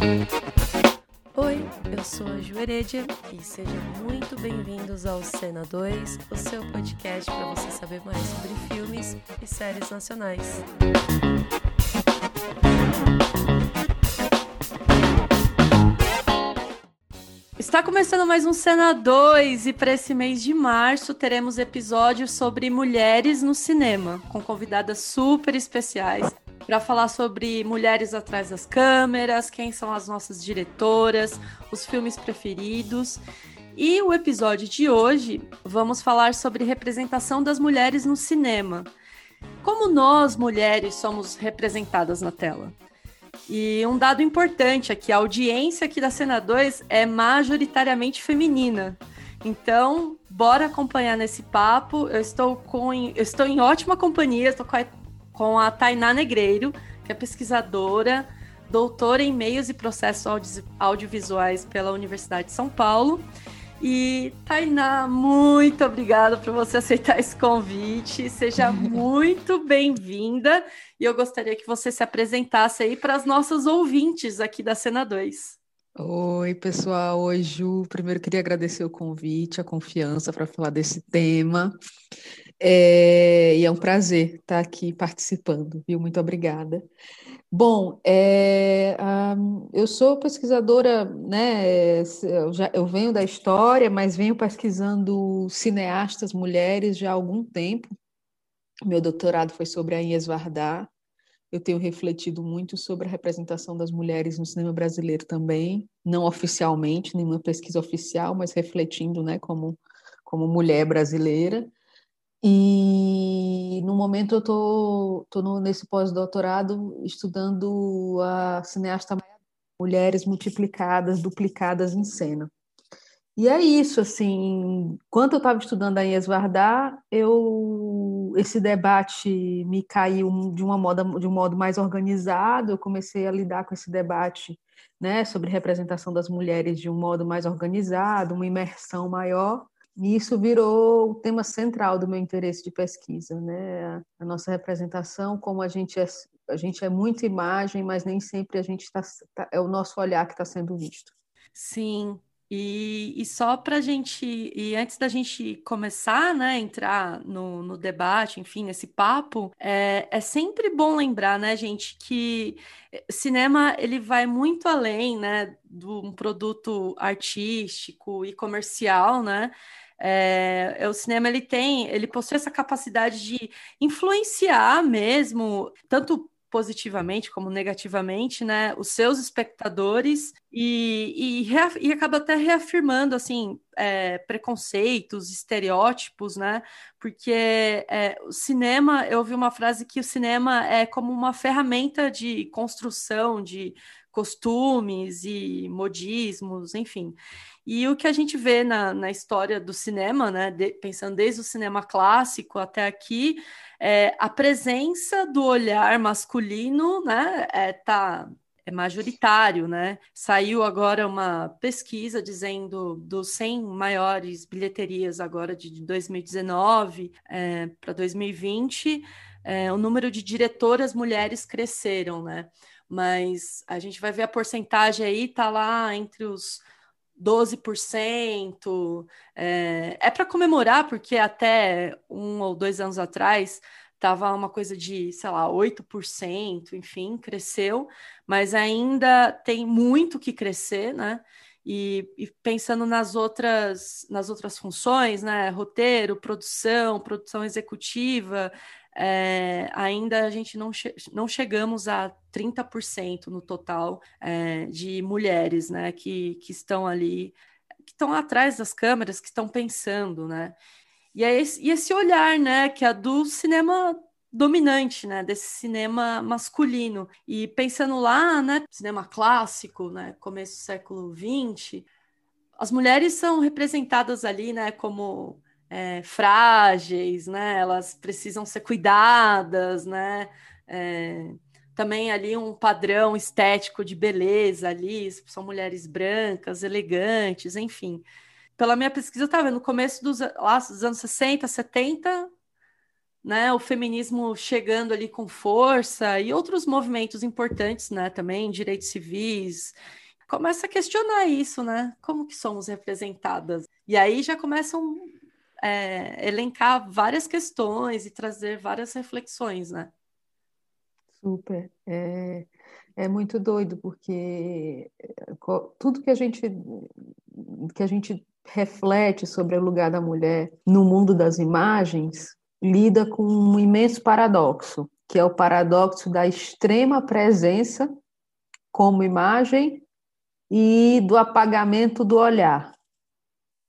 Oi, eu sou a Ju Heredia e sejam muito bem-vindos ao Cena 2, o seu podcast para você saber mais sobre filmes e séries nacionais. Está começando mais um Cena 2 e para esse mês de março teremos episódios sobre mulheres no cinema, com convidadas super especiais para falar sobre mulheres atrás das câmeras, quem são as nossas diretoras, os filmes preferidos. E o episódio de hoje vamos falar sobre representação das mulheres no cinema. Como nós, mulheres, somos representadas na tela. E um dado importante aqui, a audiência aqui da Cena 2 é majoritariamente feminina. Então, bora acompanhar nesse papo. Eu estou com eu estou em ótima companhia, estou com a, com a Tainá Negreiro, que é pesquisadora, doutora em meios e processos audio, audiovisuais pela Universidade de São Paulo. E Tainá, muito obrigada por você aceitar esse convite. Seja muito bem-vinda. E eu gostaria que você se apresentasse aí para as nossas ouvintes aqui da Cena 2. Oi, pessoal. Oi, Ju. Primeiro queria agradecer o convite, a confiança para falar desse tema. É... E é um prazer estar aqui participando, viu? Muito obrigada. Bom, é, um, eu sou pesquisadora, né? Eu, já, eu venho da história, mas venho pesquisando cineastas mulheres já há algum tempo. Meu doutorado foi sobre a Inês Vardar. Eu tenho refletido muito sobre a representação das mulheres no cinema brasileiro também, não oficialmente, nenhuma pesquisa oficial, mas refletindo, né, como, como mulher brasileira. E no momento eu tô, tô no, nesse pós-doutorado estudando a cineasta Mulheres Multiplicadas, Duplicadas em Cena. E é isso, assim, quando eu estava estudando a Inês Vardar, eu, esse debate me caiu de, uma moda, de um modo mais organizado, eu comecei a lidar com esse debate né, sobre representação das mulheres de um modo mais organizado, uma imersão maior, e isso virou o tema central do meu interesse de pesquisa, né? A nossa representação, como a gente é, a gente é muita imagem, mas nem sempre a gente está, tá, é o nosso olhar que está sendo visto. Sim, e, e só para a gente, e antes da gente começar, né, entrar no, no debate, enfim, nesse papo, é, é sempre bom lembrar, né, gente, que cinema ele vai muito além, né, de um produto artístico e comercial, né, é, o cinema ele tem, ele possui essa capacidade de influenciar mesmo, tanto positivamente como negativamente, né, os seus espectadores e, e, e acaba até reafirmando assim é, preconceitos, estereótipos, né? Porque é, o cinema, eu ouvi uma frase que o cinema é como uma ferramenta de construção de costumes e modismos, enfim. E o que a gente vê na, na história do cinema, né, de, pensando desde o cinema clássico até aqui, é, a presença do olhar masculino né, é, tá, é majoritário, né? Saiu agora uma pesquisa dizendo dos 100 maiores bilheterias agora de 2019 é, para 2020, é, o número de diretoras mulheres cresceram, né? Mas a gente vai ver a porcentagem aí, tá lá entre os 12%. É, é para comemorar, porque até um ou dois anos atrás estava uma coisa de, sei lá, 8%, enfim, cresceu, mas ainda tem muito que crescer, né? E, e, pensando nas outras, nas outras funções, né? Roteiro, produção, produção executiva, é, ainda a gente não, che não chegamos a 30% no total é, de mulheres né, que, que estão ali, que estão atrás das câmeras, que estão pensando, né? E, é esse, e esse olhar, né, que é do cinema dominante, né, desse cinema masculino. E pensando lá, né, cinema clássico, né, começo do século XX, as mulheres são representadas ali, né, como é, frágeis, né? Elas precisam ser cuidadas, né? É, também ali um padrão estético de beleza ali, são mulheres brancas, elegantes, enfim. Pela minha pesquisa, eu estava no começo dos, lá, dos anos 60, 70, né, o feminismo chegando ali com força e outros movimentos importantes, né, também direitos civis, começa a questionar isso, né? Como que somos representadas? E aí já começam é, elencar várias questões e trazer várias reflexões, né? Super. É, é muito doido, porque é, tudo que a gente que a gente reflete sobre o lugar da mulher no mundo das imagens lida com um imenso paradoxo, que é o paradoxo da extrema presença como imagem e do apagamento do olhar.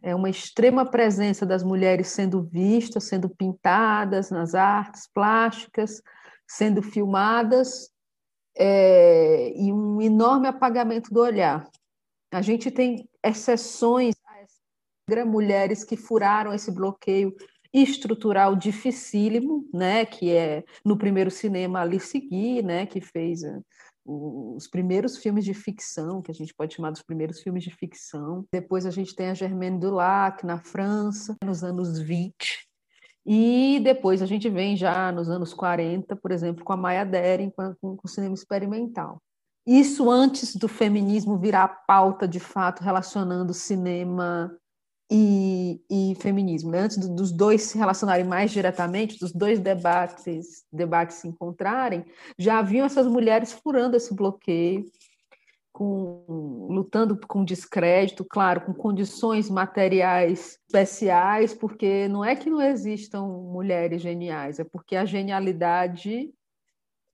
É uma extrema presença das mulheres sendo vistas, sendo pintadas nas artes plásticas, sendo filmadas, é, e um enorme apagamento do olhar. A gente tem exceções mulheres que furaram esse bloqueio estrutural dificílimo, né, que é no primeiro cinema Alice Guy, né, que fez eh, os primeiros filmes de ficção, que a gente pode chamar dos primeiros filmes de ficção. Depois a gente tem a Germaine Dulac na França, nos anos 20. E depois a gente vem já nos anos 40, por exemplo, com a Maya Deren, com, com, o cinema experimental. Isso antes do feminismo virar pauta de fato, relacionando cinema e, e feminismo, né? antes do, dos dois se relacionarem mais diretamente, dos dois debates, debates se encontrarem, já haviam essas mulheres furando esse bloqueio, com, lutando com descrédito, claro, com condições materiais especiais, porque não é que não existam mulheres geniais, é porque a genialidade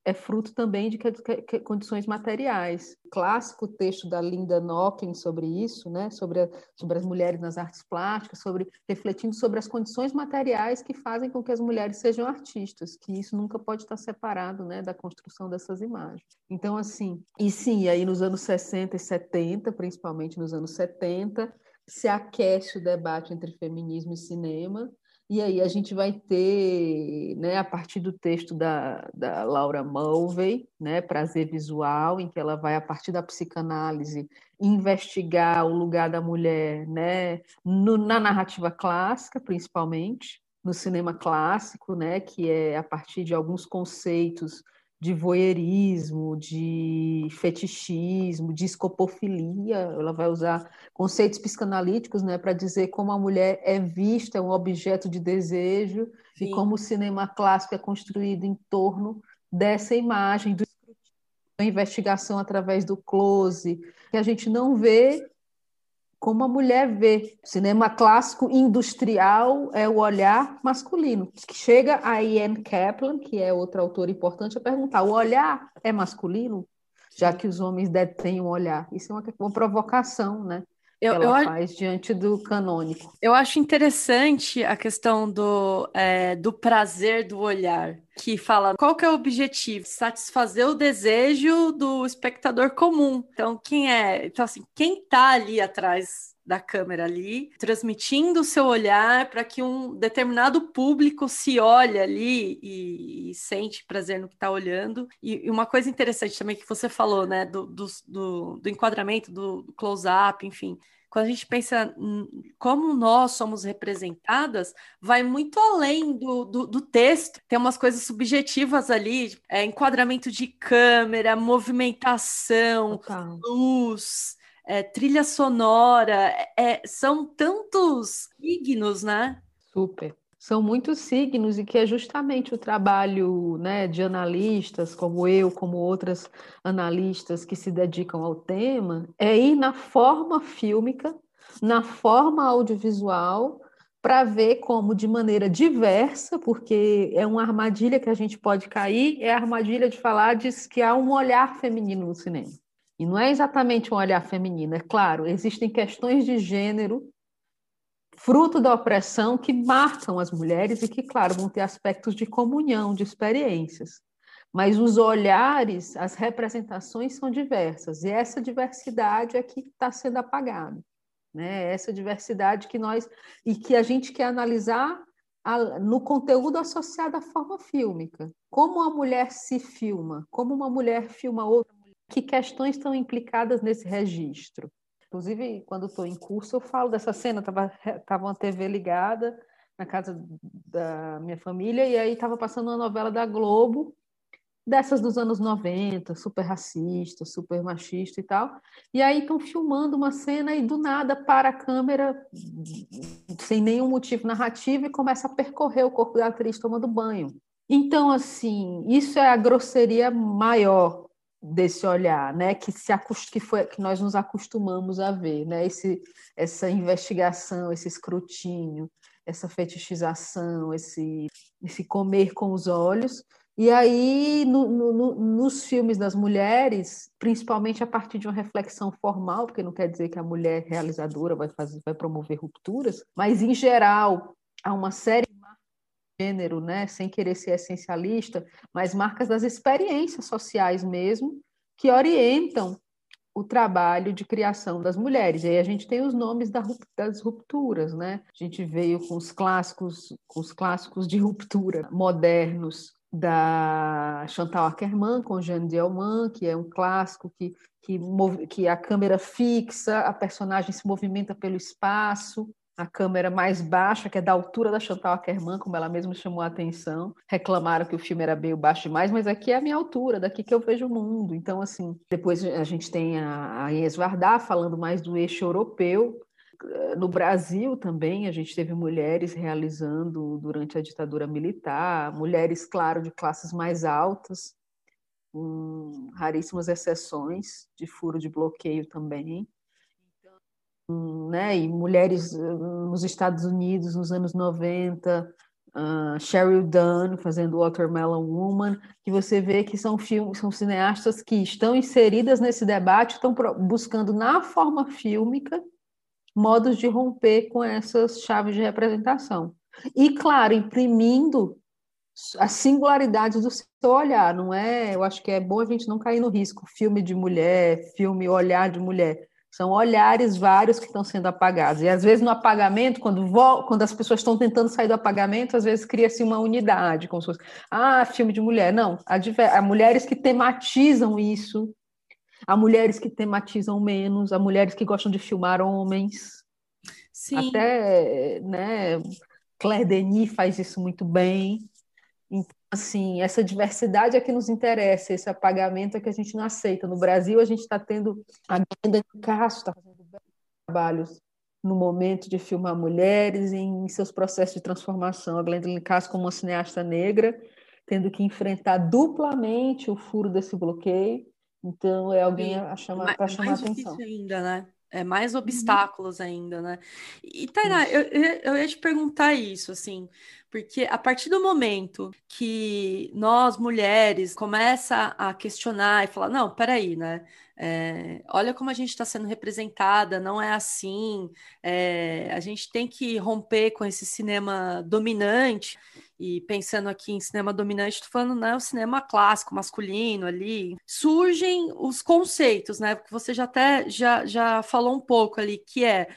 é fruto também de que, que, condições materiais. O clássico texto da Linda Nochlin sobre isso, né, sobre, a, sobre as mulheres nas artes plásticas, sobre refletindo sobre as condições materiais que fazem com que as mulheres sejam artistas, que isso nunca pode estar separado né, da construção dessas imagens. Então, assim, e sim, aí nos anos 60 e 70, principalmente nos anos 70, se aquece o debate entre feminismo e cinema, e aí a gente vai ter, né, a partir do texto da, da Laura Mulvey, né, Prazer Visual, em que ela vai, a partir da psicanálise, investigar o lugar da mulher né, no, na narrativa clássica, principalmente, no cinema clássico, né, que é a partir de alguns conceitos de voyeurismo, de fetichismo, de escopofilia. Ela vai usar conceitos psicanalíticos né, para dizer como a mulher é vista, é um objeto de desejo, Sim. e como o cinema clássico é construído em torno dessa imagem, do da investigação através do close, que a gente não vê como a mulher vê. O cinema clássico industrial é o olhar masculino. Chega a Ian Kaplan, que é outra autora importante, a perguntar: o olhar é masculino? Já que os homens detêm um olhar. Isso é uma, uma provocação, né? Eu, ela eu, faz diante do canônico. Eu acho interessante a questão do, é, do prazer do olhar, que fala qual que é o objetivo? Satisfazer o desejo do espectador comum. Então, quem é? Então, assim, quem está ali atrás da câmera ali, transmitindo o seu olhar para que um determinado público se olhe ali e, e sente prazer no que está olhando. E, e, uma coisa interessante também que você falou, né, do, do, do, do enquadramento, do close-up, enfim. Quando a gente pensa como nós somos representadas, vai muito além do, do, do texto. Tem umas coisas subjetivas ali, é, enquadramento de câmera, movimentação, luz, é, trilha sonora, é, são tantos signos, né? Super. São muitos signos e que é justamente o trabalho né, de analistas, como eu, como outras analistas que se dedicam ao tema, é ir na forma fílmica, na forma audiovisual, para ver como, de maneira diversa, porque é uma armadilha que a gente pode cair, é a armadilha de falar de que há um olhar feminino no cinema. E não é exatamente um olhar feminino, é claro, existem questões de gênero, fruto da opressão, que marcam as mulheres e que, claro, vão ter aspectos de comunhão, de experiências. Mas os olhares, as representações são diversas, e essa diversidade é que está sendo apagada. Né? Essa diversidade que nós. e que a gente quer analisar no conteúdo associado à forma fílmica. Como a mulher se filma, como uma mulher filma outra que questões estão implicadas nesse registro? Inclusive, quando estou em curso, eu falo dessa cena. Estava tava uma TV ligada na casa da minha família, e aí estava passando uma novela da Globo, dessas dos anos 90, super racista, super machista e tal. E aí estão filmando uma cena e do nada para a câmera, sem nenhum motivo narrativo, e começa a percorrer o corpo da atriz tomando banho. Então, assim, isso é a grosseria maior desse olhar, né? Que se que foi que nós nos acostumamos a ver, né? Esse, essa investigação, esse escrutínio, essa fetichização, esse, esse comer com os olhos. E aí, no, no, nos filmes das mulheres, principalmente a partir de uma reflexão formal, porque não quer dizer que a mulher realizadora vai, fazer, vai promover rupturas, mas, em geral, há uma série gênero, né, sem querer ser essencialista, mas marcas das experiências sociais mesmo, que orientam o trabalho de criação das mulheres. E aí a gente tem os nomes das rupturas, né? A gente veio com os clássicos, com os clássicos de ruptura modernos da Chantal Ackerman com Jeanne Dielman, que é um clássico que, que, que a câmera fixa, a personagem se movimenta pelo espaço, a câmera mais baixa, que é da altura da Chantal Ackerman, como ela mesma chamou a atenção. Reclamaram que o filme era meio baixo demais, mas aqui é a minha altura, daqui que eu vejo o mundo. Então, assim, depois a gente tem a, a Inês falando mais do eixo europeu. No Brasil também a gente teve mulheres realizando durante a ditadura militar, mulheres, claro, de classes mais altas, com raríssimas exceções de furo de bloqueio também né? E mulheres eh, nos Estados Unidos nos anos 90, uh, ah, Sheryl Dunn fazendo Watermelon Woman, que você vê que são filmes, são cineastas que estão inseridas nesse debate, estão buscando na forma fílmica modos de romper com essas chaves de representação. E, claro, imprimindo as singularidades do seu olhar, não é? Eu acho que é bom a gente não cair no risco filme de mulher, filme olhar de mulher. São olhares vários que estão sendo apagados. E às vezes no apagamento, quando, quando as pessoas estão tentando sair do apagamento, às vezes cria-se uma unidade, como se fosse, ah, filme de mulher. Não, há, há mulheres que tematizam isso, há mulheres que tematizam menos, há mulheres que gostam de filmar homens. Sim. Até, né, Claire Denis faz isso muito bem. Assim, essa diversidade é que nos interessa, esse apagamento é que a gente não aceita. No Brasil, a gente está tendo a Glenda Castro está fazendo trabalhos no momento de filmar mulheres em seus processos de transformação. A Glenda Castro, como uma cineasta negra, tendo que enfrentar duplamente o furo desse bloqueio. Então, é alguém a chamar para chamar a atenção. ainda, né? É mais uhum. obstáculos uhum. ainda, né? E, Tainá, eu, eu ia te perguntar isso, assim, porque a partir do momento que nós, mulheres, começa a questionar e falar, não, peraí, né? É, olha como a gente está sendo representada, não é assim. É, a gente tem que romper com esse cinema dominante. E pensando aqui em cinema dominante, estou falando, né, o cinema clássico, masculino ali. Surgem os conceitos, né? Que você já até já, já falou um pouco ali, que é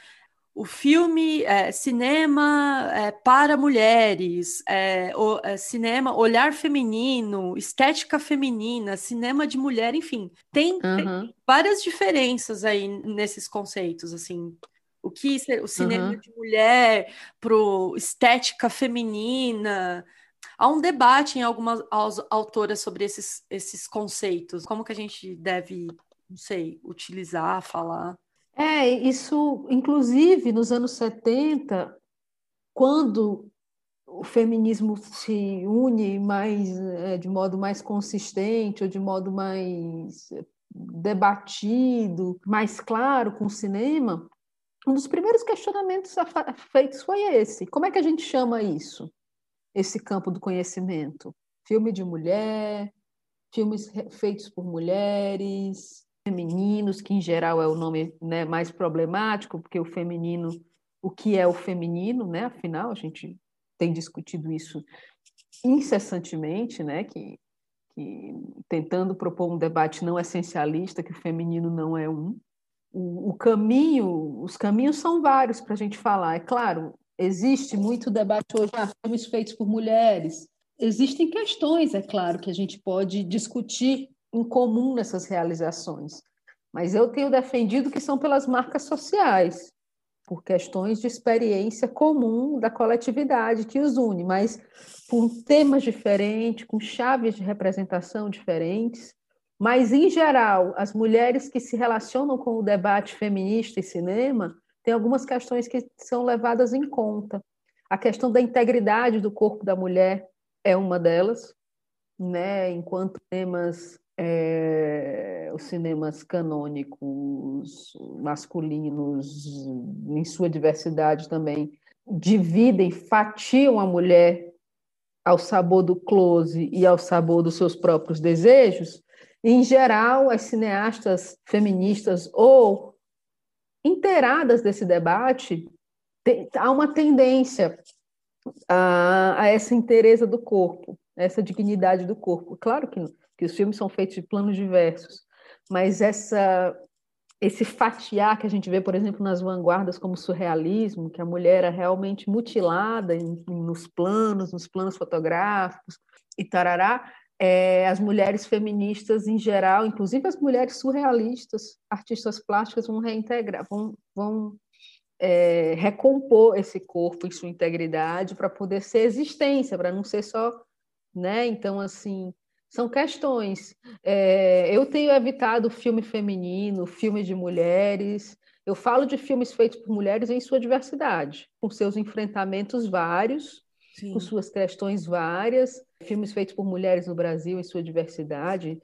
o filme é, cinema é, para mulheres, é, o, é, cinema olhar feminino, estética feminina, cinema de mulher, enfim, tem, uhum. tem, várias diferenças aí nesses conceitos, assim, o que o cinema uhum. de mulher pro estética feminina. Há um debate em algumas autoras sobre esses, esses conceitos. Como que a gente deve, não sei, utilizar, falar? É, isso, inclusive, nos anos 70, quando o feminismo se une mais é, de modo mais consistente ou de modo mais debatido, mais claro com o cinema, um dos primeiros questionamentos feitos foi esse: como é que a gente chama isso? Esse campo do conhecimento? Filme de mulher, filmes feitos por mulheres, femininos, que em geral é o nome né, mais problemático, porque o feminino, o que é o feminino, né? Afinal, a gente tem discutido isso incessantemente, né? Que, que tentando propor um debate não essencialista, que o feminino não é um. O, o caminho, os caminhos são vários para a gente falar. É claro, existe muito debate hoje, ah, filmes feitos por mulheres. Existem questões, é claro, que a gente pode discutir em comum nessas realizações. Mas eu tenho defendido que são pelas marcas sociais. por questões de experiência comum da coletividade que os une, mas por temas diferentes, com chaves de representação diferentes. Mas, em geral, as mulheres que se relacionam com o debate feminista e cinema têm algumas questões que são levadas em conta. A questão da integridade do corpo da mulher é uma delas, né? enquanto temas é, os cinemas canônicos masculinos, em sua diversidade também, dividem, fatiam a mulher ao sabor do close e ao sabor dos seus próprios desejos, em geral, as cineastas feministas ou inteiradas desse debate, tem, há uma tendência a, a essa inteireza do corpo, essa dignidade do corpo. Claro que que os filmes são feitos de planos diversos, mas essa esse fatiar que a gente vê, por exemplo, nas vanguardas como surrealismo, que a mulher é realmente mutilada em, nos planos, nos planos fotográficos e tarará, é, as mulheres feministas em geral, inclusive as mulheres surrealistas, artistas plásticas, vão reintegrar, vão, vão é, recompor esse corpo em sua integridade para poder ser existência, para não ser só, né? Então, assim, são questões. É, eu tenho evitado filme feminino, filme de mulheres. Eu falo de filmes feitos por mulheres em sua diversidade, com seus enfrentamentos vários, Sim. com suas questões várias. Filmes feitos por mulheres no Brasil em sua diversidade.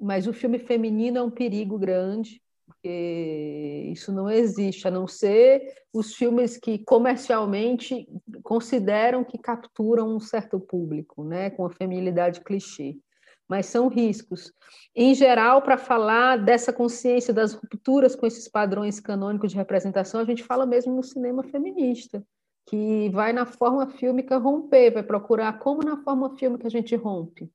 Mas o filme feminino é um perigo grande, porque isso não existe, a não ser os filmes que comercialmente consideram que capturam um certo público, né, com a feminilidade clichê mas são riscos. Em geral, para falar dessa consciência das rupturas com esses padrões canônicos de representação, a gente fala mesmo no cinema feminista, que vai na forma fílmica romper, vai procurar como na forma fílmica a gente rompe.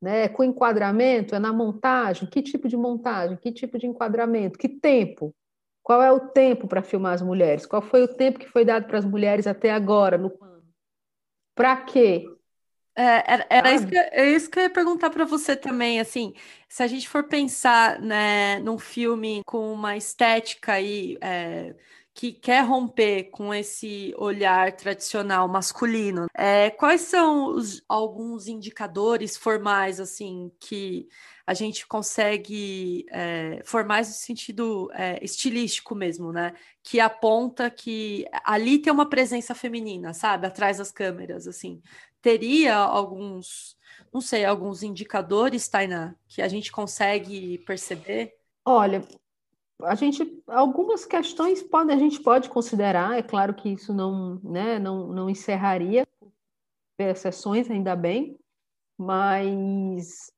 Né? Com enquadramento, é na montagem, que tipo de montagem, que tipo de enquadramento, que tempo, qual é o tempo para filmar as mulheres, qual foi o tempo que foi dado para as mulheres até agora? No pano, para quê? É, era, era isso, que, é isso que eu ia perguntar para você também, assim, se a gente for pensar, né, num filme com uma estética aí, é, que quer romper com esse olhar tradicional masculino, é, quais são os, alguns indicadores formais, assim, que a gente consegue é, formais no sentido é, estilístico mesmo, né? Que aponta que ali tem uma presença feminina, sabe? Atrás das câmeras, assim teria alguns, não sei, alguns indicadores, Tainá, que a gente consegue perceber? Olha, a gente algumas questões pode, a gente pode considerar, é claro que isso não, né, não, não encerraria exceções, ainda bem, mas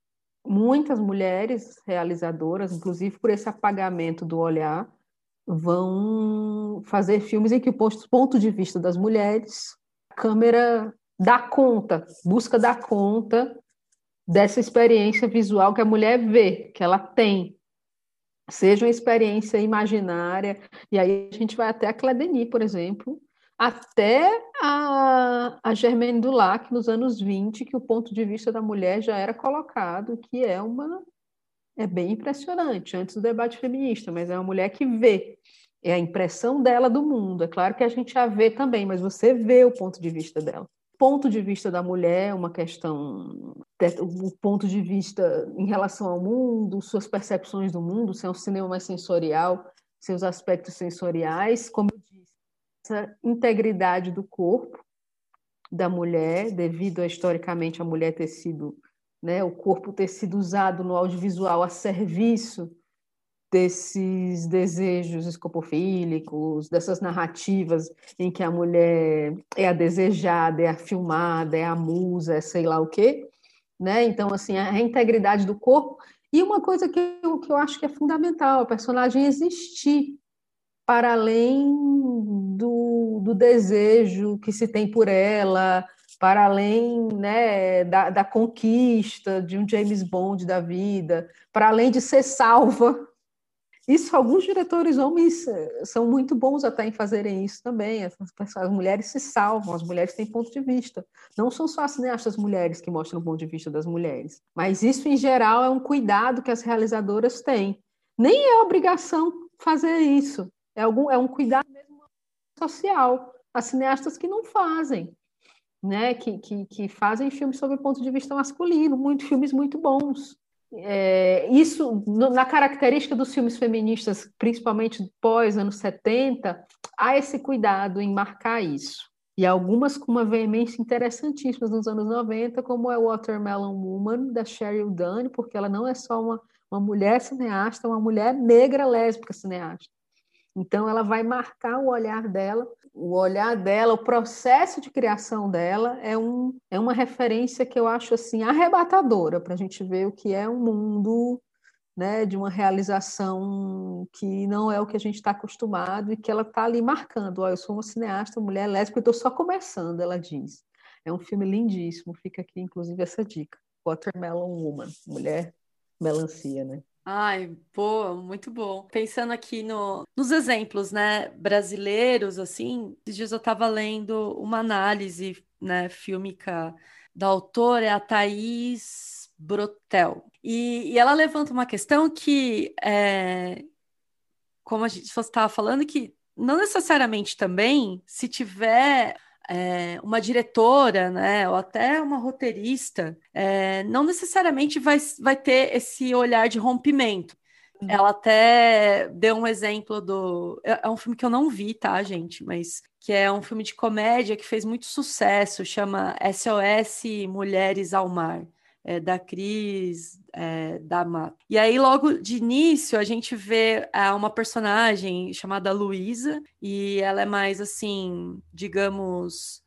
muitas mulheres realizadoras, inclusive por esse apagamento do olhar, vão fazer filmes em que o ponto de vista das mulheres, a câmera dar conta, busca dar conta dessa experiência visual que a mulher vê, que ela tem. Seja uma experiência imaginária, e aí a gente vai até a Cledeni, por exemplo, até a, a Germaine Dulac, nos anos 20, que o ponto de vista da mulher já era colocado, que é uma é bem impressionante, antes do debate feminista, mas é uma mulher que vê, é a impressão dela do mundo. É claro que a gente a vê também, mas você vê o ponto de vista dela ponto de vista da mulher, uma questão, o ponto de vista em relação ao mundo, suas percepções do mundo, se é um cinema mais sensorial, seus aspectos sensoriais, como eu disse, essa integridade do corpo da mulher, devido a historicamente a mulher ter sido, né, o corpo ter sido usado no audiovisual a serviço desses desejos escopofílicos, dessas narrativas em que a mulher é a desejada, é a filmada, é a musa, é sei lá o quê, né? Então, assim, a integridade do corpo. E uma coisa que eu, que eu acho que é fundamental, a personagem existir para além do, do desejo que se tem por ela, para além né, da, da conquista de um James Bond da vida, para além de ser salva isso, alguns diretores homens eh, são muito bons até em fazerem isso também. As, as, mulheres se salvam, as mulheres têm ponto de vista. Não são só as cineastas mulheres que mostram o ponto de vista das mulheres, mas isso, em geral, é um cuidado que as realizadoras têm. Nem é obrigação fazer isso, é, algum, é um cuidado mesmo social. Há cineastas que não fazem, né? Que, que, que fazem filmes sob o ponto de vista masculino, muito filmes muito bons. É, isso, na característica dos filmes feministas, principalmente pós anos 70, há esse cuidado em marcar isso. E algumas com uma veemência interessantíssima nos anos 90, como é Watermelon Woman, da Sheryl Dunn, porque ela não é só uma, uma mulher cineasta, é uma mulher negra lésbica cineasta. Então, ela vai marcar o olhar dela, o olhar dela, o processo de criação dela é, um, é uma referência que eu acho assim arrebatadora para a gente ver o que é um mundo né, de uma realização que não é o que a gente está acostumado e que ela está ali marcando. Oh, eu sou uma cineasta, mulher lésbica, estou só começando, ela diz. É um filme lindíssimo, fica aqui inclusive essa dica. Watermelon Woman, mulher melancia, né? Ai, boa, muito bom. Pensando aqui no, nos exemplos, né, brasileiros, assim, esses dias eu estava lendo uma análise, né, fílmica da autora, é a Thaís Brotel. E, e ela levanta uma questão que, é, como a gente estava falando, que não necessariamente também, se tiver é, uma diretora, né, ou até uma roteirista, é, não necessariamente vai, vai ter esse olhar de rompimento. Uhum. Ela até deu um exemplo do. É, é um filme que eu não vi, tá, gente? Mas que é um filme de comédia que fez muito sucesso, chama SOS Mulheres ao Mar é, da Cris é, da Mato. E aí, logo de início, a gente vê é, uma personagem chamada Luísa, e ela é mais assim, digamos.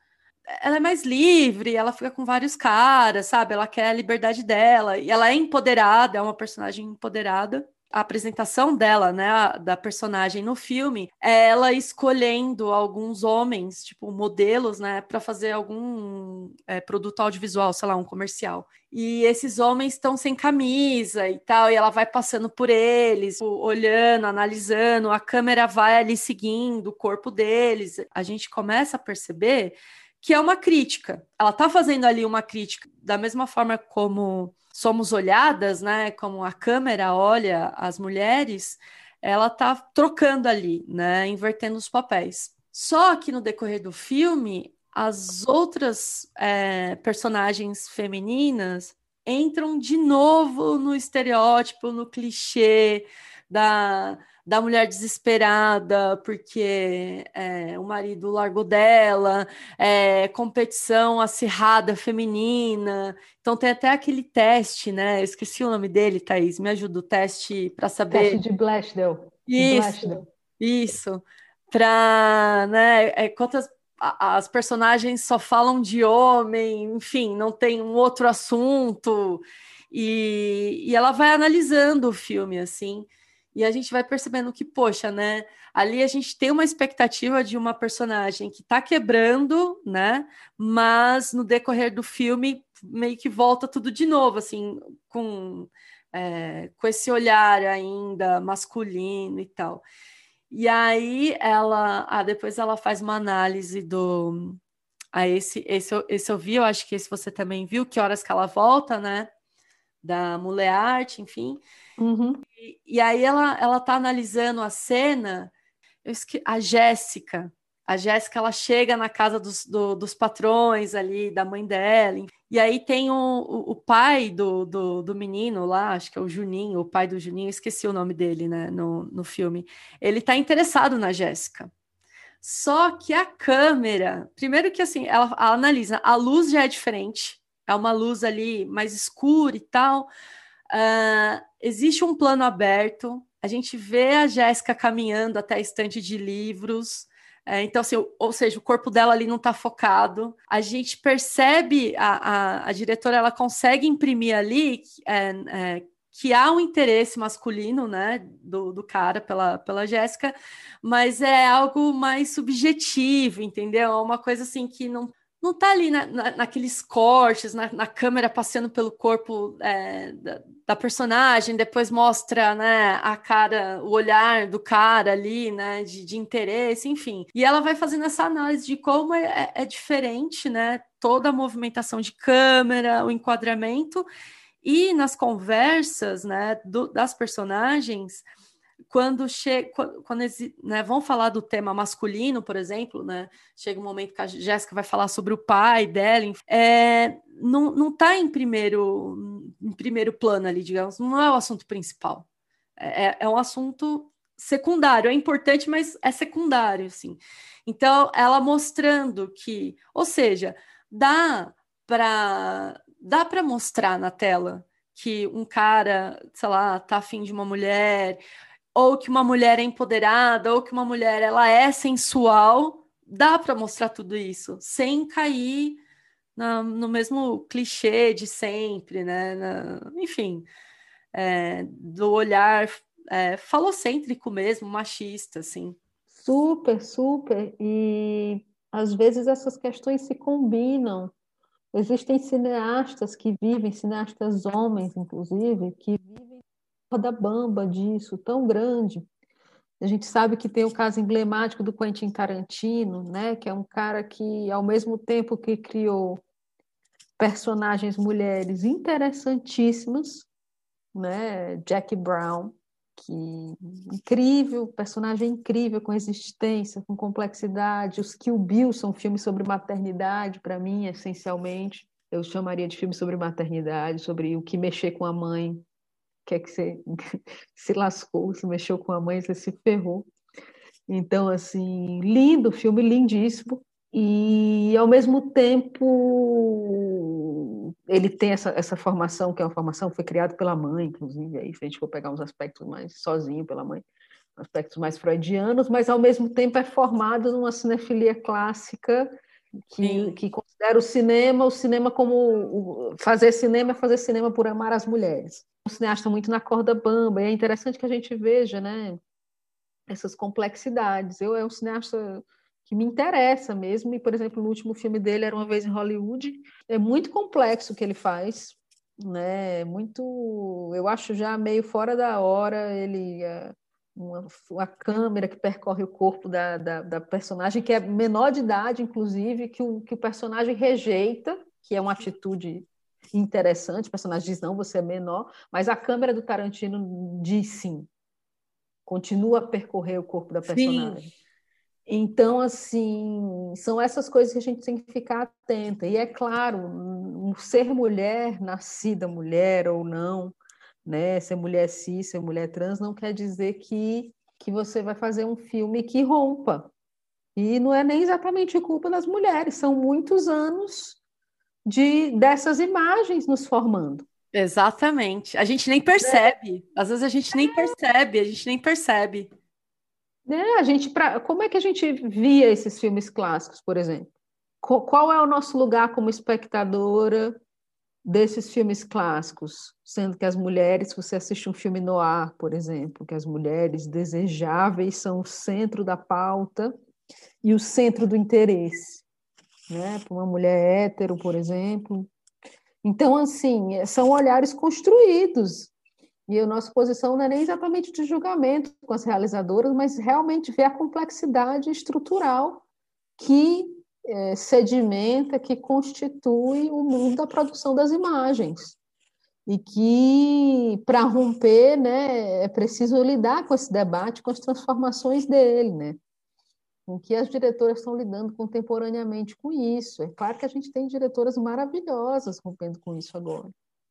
Ela é mais livre, ela fica com vários caras, sabe? Ela quer a liberdade dela, e ela é empoderada, é uma personagem empoderada a apresentação dela, né, da personagem no filme, é ela escolhendo alguns homens, tipo modelos, né, para fazer algum é, produto audiovisual, sei lá, um comercial. E esses homens estão sem camisa e tal, e ela vai passando por eles, olhando, analisando, a câmera vai ali seguindo o corpo deles. A gente começa a perceber que é uma crítica. Ela está fazendo ali uma crítica, da mesma forma como somos olhadas, né? Como a câmera olha as mulheres, ela está trocando ali, né? Invertendo os papéis. Só que no decorrer do filme, as outras é, personagens femininas entram de novo no estereótipo, no clichê da da mulher desesperada porque é, o marido largou dela, é, competição acirrada feminina. Então tem até aquele teste, né? Eu esqueci o nome dele, Thaís. Me ajuda o teste para saber. Teste de Blashdale. Isso, isso. Para, né? É, quantas as personagens só falam de homem, enfim, não tem um outro assunto. E, e ela vai analisando o filme, assim. E a gente vai percebendo que, poxa, né? Ali a gente tem uma expectativa de uma personagem que tá quebrando, né? Mas no decorrer do filme meio que volta tudo de novo, assim, com, é, com esse olhar ainda masculino e tal. E aí ela, ah, depois ela faz uma análise do, a esse, esse, esse eu vi, eu acho que esse você também viu, que horas que ela volta, né? Da Mulher Arte, enfim. Uhum. E, aí ela, ela tá analisando a cena, esque... a Jéssica. A Jéssica ela chega na casa dos, do, dos patrões ali, da mãe dela. E aí tem o, o, o pai do, do, do, menino lá, acho que é o Juninho, o pai do Juninho, esqueci o nome dele, né, no, no filme. Ele tá interessado na Jéssica. Só que a câmera, primeiro que assim, ela, ela analisa, a luz já é diferente, é uma luz ali mais escura e tal. Uh, existe um plano aberto, a gente vê a Jéssica caminhando até a estante de livros. É, então, assim, ou seja, o corpo dela ali não está focado. A gente percebe, a, a, a, diretora ela consegue imprimir ali é, é, que há um interesse masculino, né, do, do cara pela, pela Jéssica, mas é algo mais subjetivo, entendeu? É uma coisa assim que não não tá ali na, na, naqueles cortes, na, na, câmera passeando pelo corpo é, da, da, personagem, depois mostra né, a cara, o olhar do cara ali, né, de, de interesse, enfim. E ela vai fazendo essa análise de como é, é, é diferente, né, toda a movimentação de câmera, o enquadramento, e nas conversas, né, do, das personagens, quando chega, quando, quando né, vão falar do tema masculino, por exemplo, né, chega um momento que a Jéssica vai falar sobre o pai dela, é, não, não tá em primeiro, em primeiro plano ali, digamos, não é o assunto principal. É, é, é um assunto secundário, é importante, mas é secundário, assim. Então, ela mostrando que, ou seja, dá para dá para mostrar na tela que um cara, sei lá, tá afim de uma mulher, ou que uma mulher é empoderada, ou que uma mulher ela é sensual, dá para mostrar tudo isso sem cair na, no mesmo clichê de sempre, né? Na, enfim, é, do olhar é, falocêntrico mesmo, machista, assim. Super, super. E às vezes essas questões se combinam. Existem cineastas que vivem, cineastas homens, inclusive, que vivem da bamba disso, tão grande. A gente sabe que tem o caso emblemático do Quentin Tarantino, né, que é um cara que, ao mesmo tempo que criou personagens mulheres interessantíssimas, né, Jackie Brown, que incrível, personagem incrível, com existência, com complexidade. Os Kill Bill são filmes sobre maternidade, para mim, essencialmente. Eu chamaria de filme sobre maternidade, sobre o que mexer com a mãe, que é que você se lascou, se mexeu com a mãe, você se ferrou. Então, assim, lindo, filme lindíssimo. E, ao mesmo tempo, ele tem essa, essa formação, que é uma formação que foi criada pela mãe, inclusive, aí, se a gente for pegar uns aspectos mais sozinho pela mãe, aspectos mais freudianos, mas, ao mesmo tempo, é formado numa cinefilia clássica que, que considera o cinema, o cinema como... Fazer cinema é fazer cinema por amar as mulheres um cineasta muito na corda bamba, e é interessante que a gente veja, né, essas complexidades. Eu é um cineasta que me interessa mesmo, e, por exemplo, no último filme dele, Era Uma Vez em Hollywood, é muito complexo o que ele faz, né, muito, eu acho já meio fora da hora, ele... É, uma, uma, câmera que percorre o corpo da, da, da, personagem, que é menor de idade, inclusive, que o, que o personagem rejeita, que é uma atitude interessante, o personagem diz, não, você é menor, mas a câmera do Tarantino diz sim, continua a percorrer o corpo da personagem. Sim. Então, assim, são essas coisas que a gente tem que ficar atenta. E é claro, um ser mulher, nascida mulher ou não, né, ser mulher cis, ser mulher trans, não quer dizer que, que você vai fazer um filme que rompa. E não é nem exatamente culpa das mulheres, são muitos anos de dessas imagens nos formando. Exatamente. A gente nem percebe. Às vezes a gente nem percebe, a gente nem percebe. É, a gente pra, como é que a gente via esses filmes clássicos, por exemplo? Qual é o nosso lugar como espectadora desses filmes clássicos? Sendo que as mulheres, você assiste um filme no ar, por exemplo, que as mulheres desejáveis são o centro da pauta e o centro do interesse né? Para uma mulher hétero, por exemplo. Então, assim, são olhares construídos. E a nossa posição não é nem exatamente de julgamento com as realizadoras, mas realmente ver a complexidade estrutural que é, sedimenta, que constitui o mundo da produção das imagens. E que, para romper, né, é preciso lidar com esse debate, com as transformações dele, né? com que as diretoras estão lidando contemporaneamente com isso. É claro que a gente tem diretoras maravilhosas rompendo com isso agora.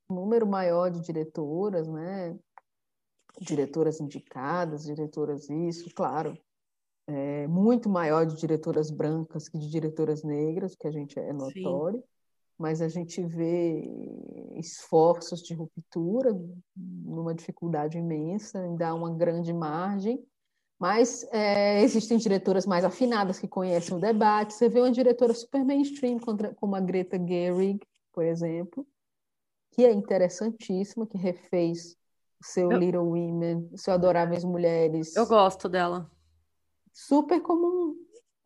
Um número maior de diretoras, né? Diretoras indicadas, diretoras isso, claro. É muito maior de diretoras brancas que de diretoras negras, que a gente é notório. Sim. Mas a gente vê esforços de ruptura numa dificuldade imensa, ainda há uma grande margem mas é, existem diretoras mais afinadas que conhecem o debate. Você vê uma diretora super mainstream, como a Greta Gerwig, por exemplo, que é interessantíssima, que refez o seu eu... Little Women, o seu Adoráveis Mulheres. Eu gosto dela. Super comum.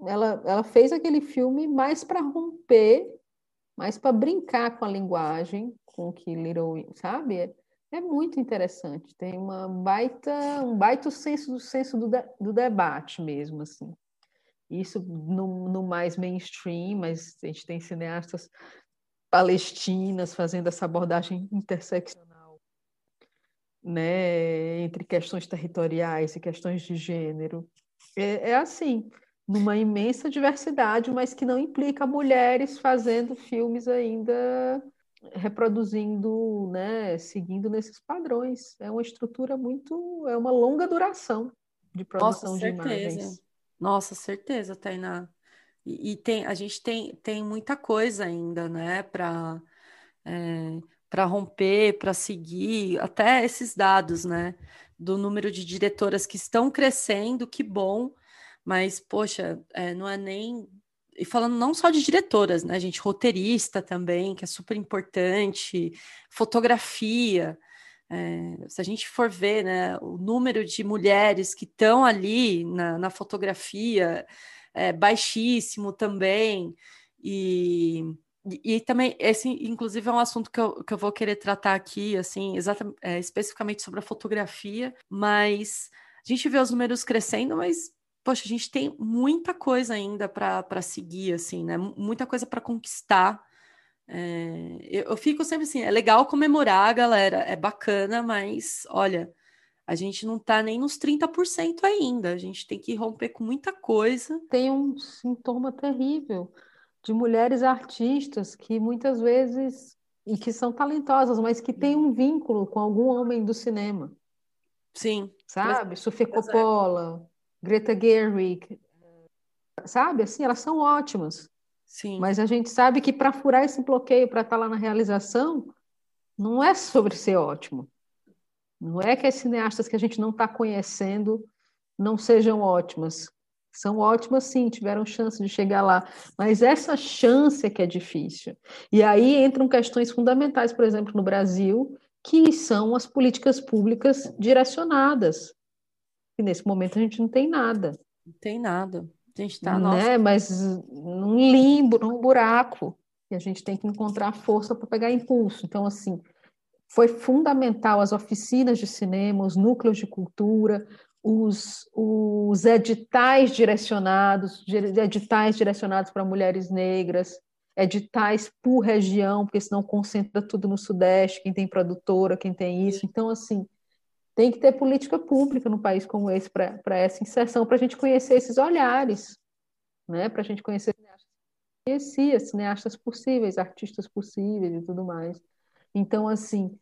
Ela, ela fez aquele filme mais para romper, mais para brincar com a linguagem, com que Little sabe? É muito interessante, tem uma baita, um baita senso do senso do, de, do debate mesmo, assim. Isso no, no, mais mainstream, mas a gente tem cineastas palestinas fazendo essa abordagem interseccional né, entre questões territoriais e questões de gênero. É, é assim, numa imensa diversidade, mas que não implica mulheres fazendo filmes ainda reproduzindo, né, seguindo nesses padrões. É uma estrutura muito, é uma longa duração de produção Nossa, de imagens. Nossa, certeza, Tainá. E, e, tem, a gente tem, tem muita coisa ainda, né, para é, para romper, para seguir, até esses dados, né, do número de diretoras que estão crescendo, que bom, mas, poxa, é, não é nem e falando não só de diretoras, né, gente, roteirista também, que é super importante, fotografia. É, se a gente for ver né, o número de mulheres que estão ali na, na fotografia é baixíssimo também. E, e, também, esse, inclusive, é um assunto que eu, que eu vou querer tratar aqui, assim, exatamente, é, especificamente sobre a fotografia, mas a gente vê os números crescendo, mas poxa, a gente tem muita coisa ainda para seguir, assim, né? Muita coisa para conquistar. É, eu, eu, fico sempre assim, é legal comemorar, galera, é bacana, mas olha, a gente não está nem nos 30% ainda, a gente tem que romper com muita coisa. Tem um sintoma terrível de mulheres artistas que muitas vezes, e que são talentosas, mas que têm um vínculo com algum homem do cinema. Sim. Sabe? Sofia Coppola, Greta Gerwig, sabe? Assim, elas são ótimas. Sim. Mas a gente sabe que para furar esse bloqueio, para estar tá lá na realização, não é sobre ser ótimo. Não é que as cineastas que a gente não está conhecendo não sejam ótimas. São ótimas, sim, tiveram chance de chegar lá. Mas essa chance é que é difícil. E aí entram questões fundamentais, por exemplo, no Brasil, que são as políticas públicas direcionadas. E nesse momento a gente não tem nada. Não tem nada. A gente está né? Mas num limbo, num buraco. E a gente tem que encontrar força para pegar impulso. Então, assim, foi fundamental as oficinas de cinema, os núcleos de cultura, os, os editais direcionados, editais direcionados para mulheres negras, editais por região, porque senão concentra tudo no Sudeste, quem tem produtora, quem tem isso. Então, assim, tem que ter política pública no país como esse para essa inserção, para a gente conhecer esses olhares, né? para a gente conhecer conhecia cineastas possíveis, artistas possíveis e tudo mais. Então, assim,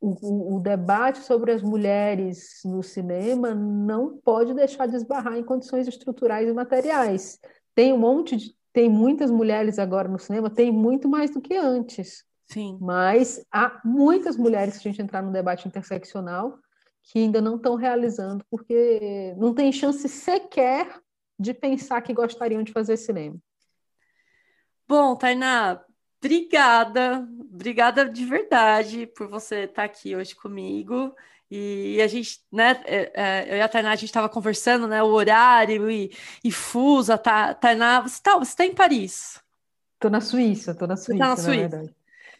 o, o, debate sobre as mulheres no cinema não pode deixar de esbarrar em condições estruturais e materiais. Tem um monte de, tem muitas mulheres agora no cinema, tem muito mais do que antes. Sim. Mas há muitas mulheres, se a gente entrar no debate interseccional, que ainda não estão realizando, porque não tem chance sequer de pensar que gostariam de fazer cinema. Bom, Tainá, obrigada, obrigada de verdade por você estar aqui hoje comigo. E a gente, né, é, é, eu e a Tainá, a gente estava conversando, né, o horário e, e fuso, tá, Tainá, você está você tá em Paris? Estou na Suíça, estou na Suíça, tá na Suíça. Verdade.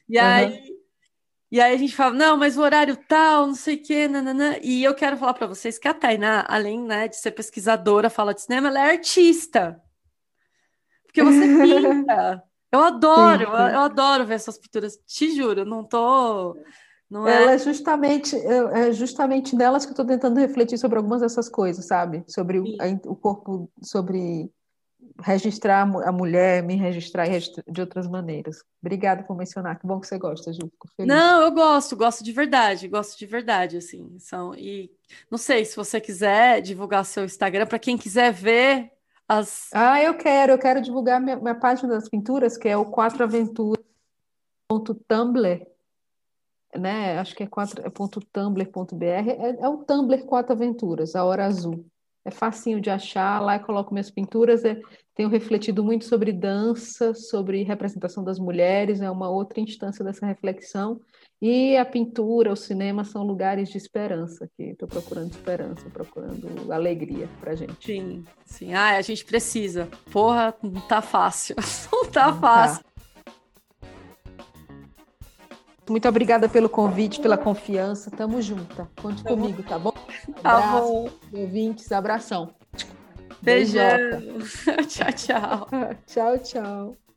E uhum. aí, e aí a gente fala, não, mas o horário tal, não sei o quê, nananã. E eu quero falar para vocês que a Tainá, além né, de ser pesquisadora, fala de cinema, ela é artista. Porque você pinta. Eu adoro, sim, sim. Eu, eu, adoro ver essas pinturas. Te juro, não tô. Não é... Ela é justamente, é justamente nelas que eu estou tentando refletir sobre algumas dessas coisas, sabe? Sobre o, o corpo, sobre registrar a mulher, me registrar de outras maneiras. Obrigada por mencionar. Que bom que você gosta, Ju. Fico feliz. Não, eu gosto, gosto de verdade, gosto de verdade, assim. São e não sei se você quiser divulgar seu Instagram para quem quiser ver as. Ah, eu quero, eu quero divulgar minha, minha página das pinturas, que é o quatroaventuras.tumblr, né? Acho que é quatro.tumblr.br. É, é, é o Tumblr Quatro Aventuras, a hora azul é facinho de achar, lá eu coloco minhas pinturas, é, tenho refletido muito sobre dança, sobre representação das mulheres, é uma outra instância dessa reflexão, e a pintura, o cinema são lugares de esperança, que estou procurando esperança, procurando alegria pra gente. Sim, sim. Ah, a gente precisa. Porra, não tá fácil. Não tá não fácil. Tá. Muito obrigada pelo convite, pela confiança. Tamo junto. Conte tá comigo, tá bom? Tá Abraço, bom. Ouvintes, abração. Beijão. tchau, tchau. tchau, tchau.